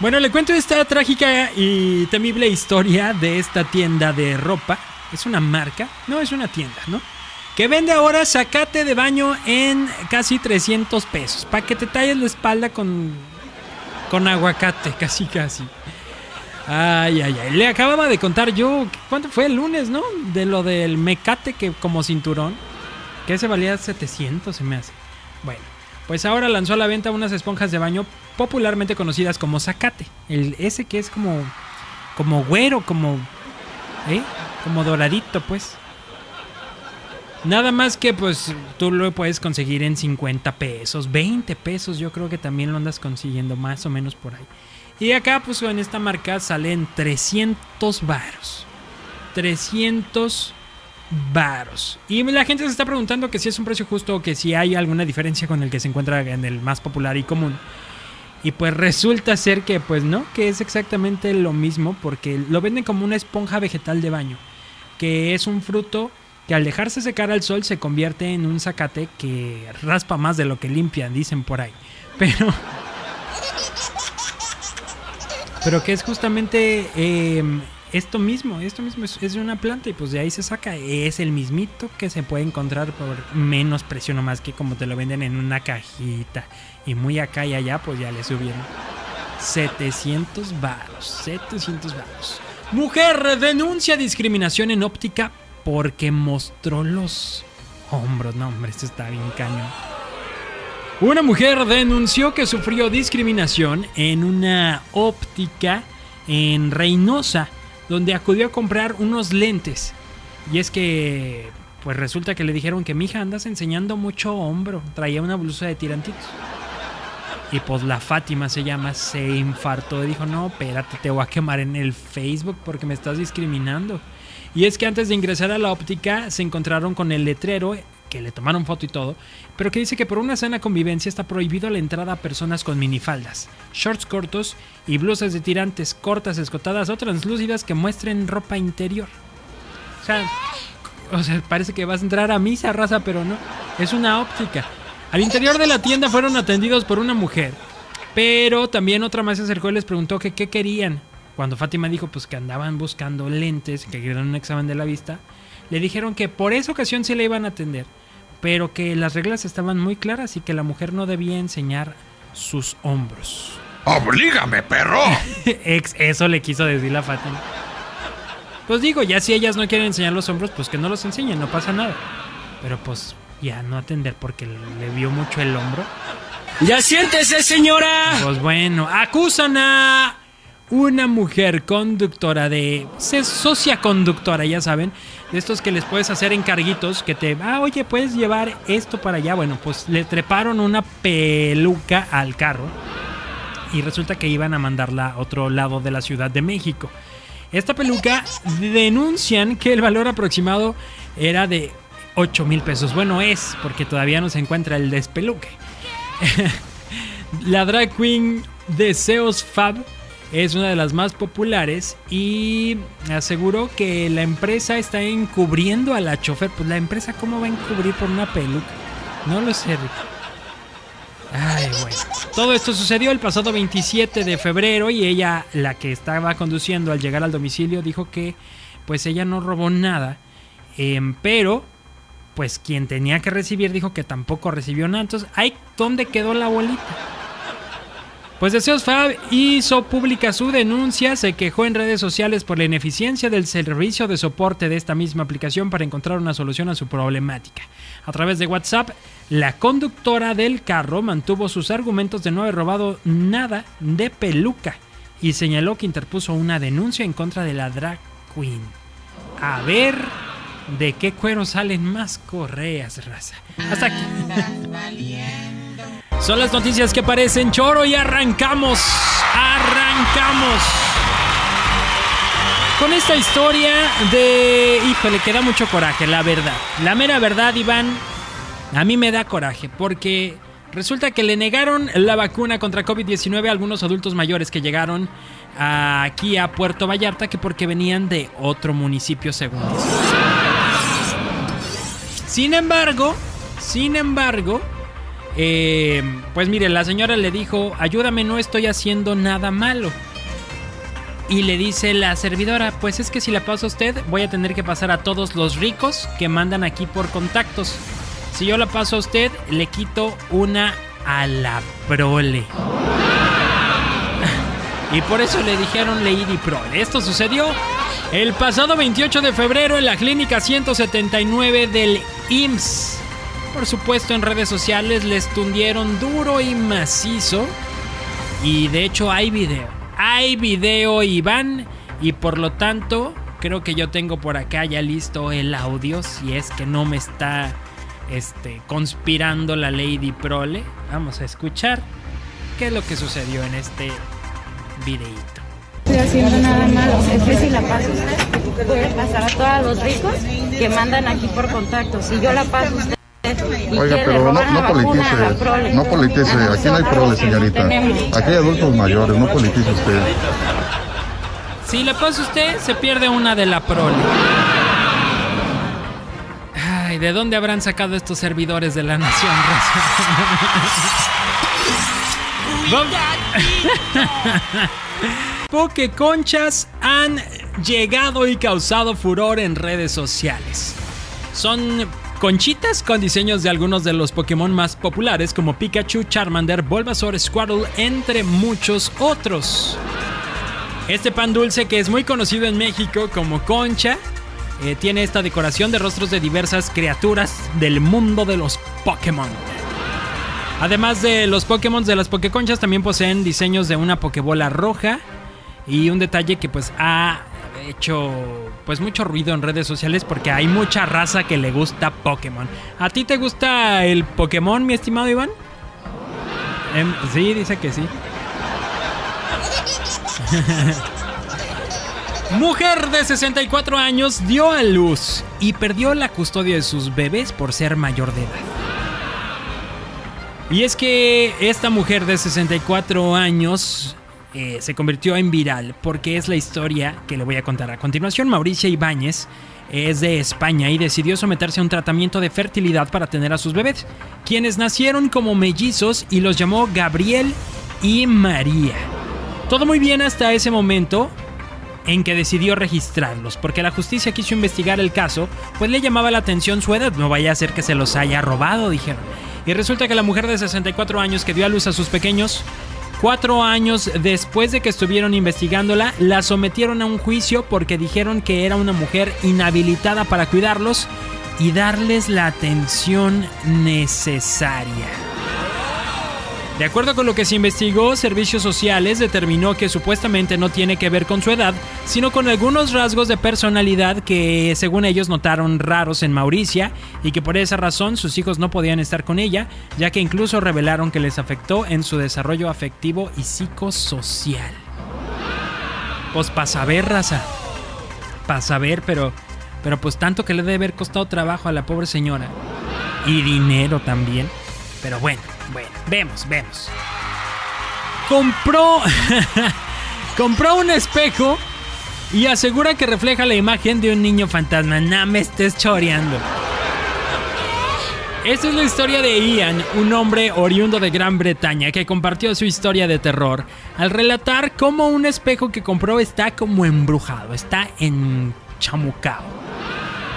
Bueno, le cuento esta trágica y temible historia de esta tienda de ropa. Es una marca, no es una tienda, ¿no? Que vende ahora sacate de baño en casi 300 pesos. Para que te talles la espalda con, con aguacate, casi casi. Ay, ay, ay. Le acababa de contar yo, ¿cuánto fue el lunes, no? De lo del mecate que como cinturón. Que ese valía 700, se me hace. Bueno, pues ahora lanzó a la venta unas esponjas de baño popularmente conocidas como zacate. El, ese que es como, como güero, como, ¿eh? Como doradito, pues. Nada más que pues tú lo puedes conseguir en 50 pesos, 20 pesos, yo creo que también lo andas consiguiendo más o menos por ahí. Y acá pues en esta marca salen 300 varos. 300 varos. Y la gente se está preguntando que si es un precio justo o que si hay alguna diferencia con el que se encuentra en el más popular y común. Y pues resulta ser que pues no, que es exactamente lo mismo porque lo venden como una esponja vegetal de baño, que es un fruto que al dejarse secar al sol se convierte en un zacate que raspa más de lo que limpia, dicen por ahí. Pero pero que es justamente em, esto mismo, esto mismo es, de una planta y pues de ahí se saca. Es el mismito que se puede encontrar por menos precio nomás que como te lo venden en una cajita. Y muy acá y allá pues ya le subieron 700 varos, 700 varos. Mujer denuncia discriminación en óptica porque mostró los hombros. No, hombre, esto está bien cañón. Una mujer denunció que sufrió discriminación en una óptica en Reynosa, donde acudió a comprar unos lentes. Y es que, pues resulta que le dijeron que mi hija andas enseñando mucho hombro, traía una blusa de tirantitos. Y pues la Fátima se llama, se infartó y dijo, no, espérate, te voy a quemar en el Facebook porque me estás discriminando. Y es que antes de ingresar a la óptica se encontraron con el letrero que le tomaron foto y todo, pero que dice que por una sana convivencia está prohibido la entrada a personas con minifaldas, shorts cortos y blusas de tirantes cortas, escotadas o translúcidas que muestren ropa interior. O sea, parece que vas a entrar a misa, raza, pero no. Es una óptica. Al interior de la tienda fueron atendidos por una mujer, pero también otra más se acercó y les preguntó que qué querían. Cuando Fátima dijo pues que andaban buscando lentes, que querían un examen de la vista, le dijeron que por esa ocasión se le iban a atender pero que las reglas estaban muy claras y que la mujer no debía enseñar sus hombros. ¡Oblígame, perro! Eso le quiso decir la Fátima. Pues digo, ya si ellas no quieren enseñar los hombros, pues que no los enseñen, no pasa nada. Pero pues ya no atender porque le vio mucho el hombro. ¡Ya siéntese, señora! Pues bueno, acusan a una mujer conductora de. socia conductora, ya saben, de estos que les puedes hacer encarguitos, que te, ah, oye, puedes llevar esto para allá. Bueno, pues le treparon una peluca al carro y resulta que iban a mandarla a otro lado de la Ciudad de México. Esta peluca denuncian que el valor aproximado era de 8 mil pesos. Bueno, es porque todavía no se encuentra el despeluque. la drag queen Deseos Fab es una de las más populares y aseguró que la empresa está encubriendo a la chofer. Pues la empresa, ¿cómo va a encubrir por una peluca? No lo sé, Rick. Ay, bueno. Todo esto sucedió el pasado 27 de febrero y ella, la que estaba conduciendo al llegar al domicilio, dijo que pues ella no robó nada, em, pero pues quien tenía que recibir dijo que tampoco recibió nada. Entonces, ¿ahí dónde quedó la bolita? Pues Deseos Fab hizo pública su denuncia, se quejó en redes sociales por la ineficiencia del servicio de soporte de esta misma aplicación para encontrar una solución a su problemática. A través de WhatsApp, la conductora del carro mantuvo sus argumentos de no haber robado nada de peluca y señaló que interpuso una denuncia en contra de la drag queen. A ver de qué cuero salen más correas, raza. Hasta aquí. Son las noticias que parecen choro y arrancamos. Arrancamos. Con esta historia de... Híjole, que da mucho coraje, la verdad. La mera verdad, Iván, a mí me da coraje porque resulta que le negaron la vacuna contra COVID-19 a algunos adultos mayores que llegaron aquí a Puerto Vallarta que porque venían de otro municipio según Sin embargo, sin embargo, Eh, pues mire, la señora le dijo, ayúdame, no estoy haciendo nada malo. Y le dice la servidora, pues es que si la paso a usted, voy a tener que pasar a todos los ricos que mandan aquí por contactos. Si yo la paso a usted, le quito una a la prole. Y por eso le dijeron Lady Prole. Esto sucedió el pasado 28 de febrero en la clínica 179 del IMSS. Por supuesto en redes sociales les tundieron duro y macizo. Y de hecho hay video. Hay video Iván. Y por lo tanto creo que yo tengo por acá ya listo el audio. Si es que no me está este, conspirando la Lady Prole. Vamos a escuchar qué es lo que sucedió en este videíto. estoy haciendo nada malo. Es que si la paso usted, puede pasar a todos los ricos que mandan aquí por contacto. Si yo la paso usted. Oiga, pero no, no politice, no politice, aquí no hay prole, señorita. Aquí hay adultos mayores, no politice usted. Si le pasa a usted, se pierde una de la prole. Ay, ¿de dónde habrán sacado estos servidores de la nación? Pokeconchas han llegado y causado furor en redes sociales. Son conchitas con diseños de algunos de los Pokémon más populares como Pikachu, Charmander, Bulbasaur, Squirtle, entre muchos otros. Este pan dulce que es muy conocido en México como concha, eh, tiene esta decoración de rostros de diversas criaturas del mundo de los Pokémon. Además de los Pokémon de las Pokéconchas, también poseen diseños de una Pokébola roja y un detalle que pues ha hecho pues mucho ruido en redes sociales porque hay mucha raza que le gusta Pokémon. ¿A ti te gusta el Pokémon, mi estimado Iván? Em, sí, dice que sí. Mujer de 64 años dio a luz y perdió la custodia de sus bebés por ser mayor de edad. Y es que esta mujer de 64 años eh, se convirtió en viral porque es la historia que le voy a contar a continuación. Mauricia Ibáñez es de España y decidió someterse a un tratamiento de fertilidad para tener a sus bebés, quienes nacieron como mellizos y los llamó Gabriel y María. Todo muy bien hasta ese momento en que decidió registrarlos, porque la justicia quiso investigar el caso, pues le llamaba la atención su edad, no vaya a ser que se los haya robado, dijeron. Y resulta que la mujer de 64 años que dio a luz a sus pequeños, cuatro años después de que estuvieron investigándola, la sometieron a un juicio porque dijeron que era una mujer inhabilitada para cuidarlos y darles la atención necesaria. De acuerdo con lo que se investigó, Servicios Sociales determinó que supuestamente no tiene que ver con su edad, sino con algunos rasgos de personalidad que según ellos notaron raros en Mauricia y que por esa razón sus hijos no podían estar con ella, ya que incluso revelaron que les afectó en su desarrollo afectivo y psicosocial. Pues para saber, raza. Para saber, pero, pero pues tanto que le debe haber costado trabajo a la pobre señora. Y dinero también. Pero bueno, bueno, vemos, vemos. Compró. compró un espejo y asegura que refleja la imagen de un niño fantasma. No me estés choreando. Esta es la historia de Ian, un hombre oriundo de Gran Bretaña que compartió su historia de terror al relatar cómo un espejo que compró está como embrujado, está enchamucado.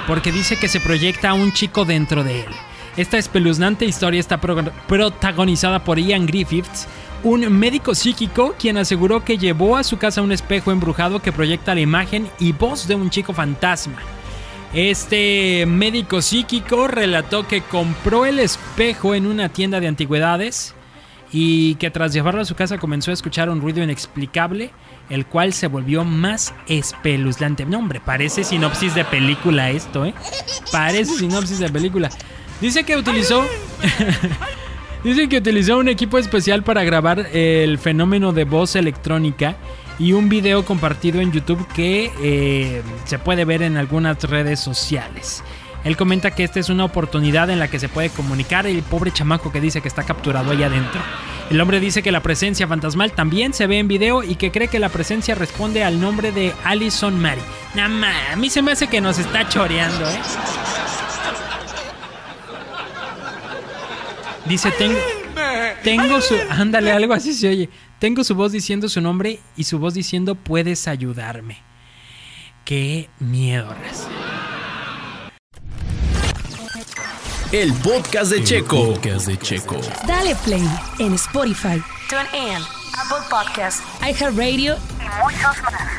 Porque dice que se proyecta a un chico dentro de él. Esta espeluznante historia está pro- protagonizada por Ian Griffiths, un médico psíquico quien aseguró que llevó a su casa un espejo embrujado que proyecta la imagen y voz de un chico fantasma. Este médico psíquico relató que compró el espejo en una tienda de antigüedades y que tras llevarlo a su casa comenzó a escuchar un ruido inexplicable, el cual se volvió más espeluznante. No, hombre, parece sinopsis de película esto, ¿eh? Parece sinopsis de película. Dice que utilizó... Que utilizó un equipo especial para grabar el fenómeno de voz electrónica y un video compartido en YouTube que eh, se puede ver en algunas redes sociales. Él comenta que esta es una oportunidad en la que se puede comunicar el pobre chamaco que dice que está capturado ahí adentro. El hombre dice que la presencia fantasmal también se ve en video y que cree que la presencia responde al nombre de Alison Mary. Nada a mí se me hace que nos está choreando, ¿eh? Dice, tengo, tengo su... Ándale, algo así se oye. Tengo su voz diciendo su nombre y su voz diciendo, puedes ayudarme. Qué miedo, raza. El podcast de Checo. Podcast de Checo. Dale play en Spotify, TuneIn, Apple Podcast iHeartRadio y muchos más. El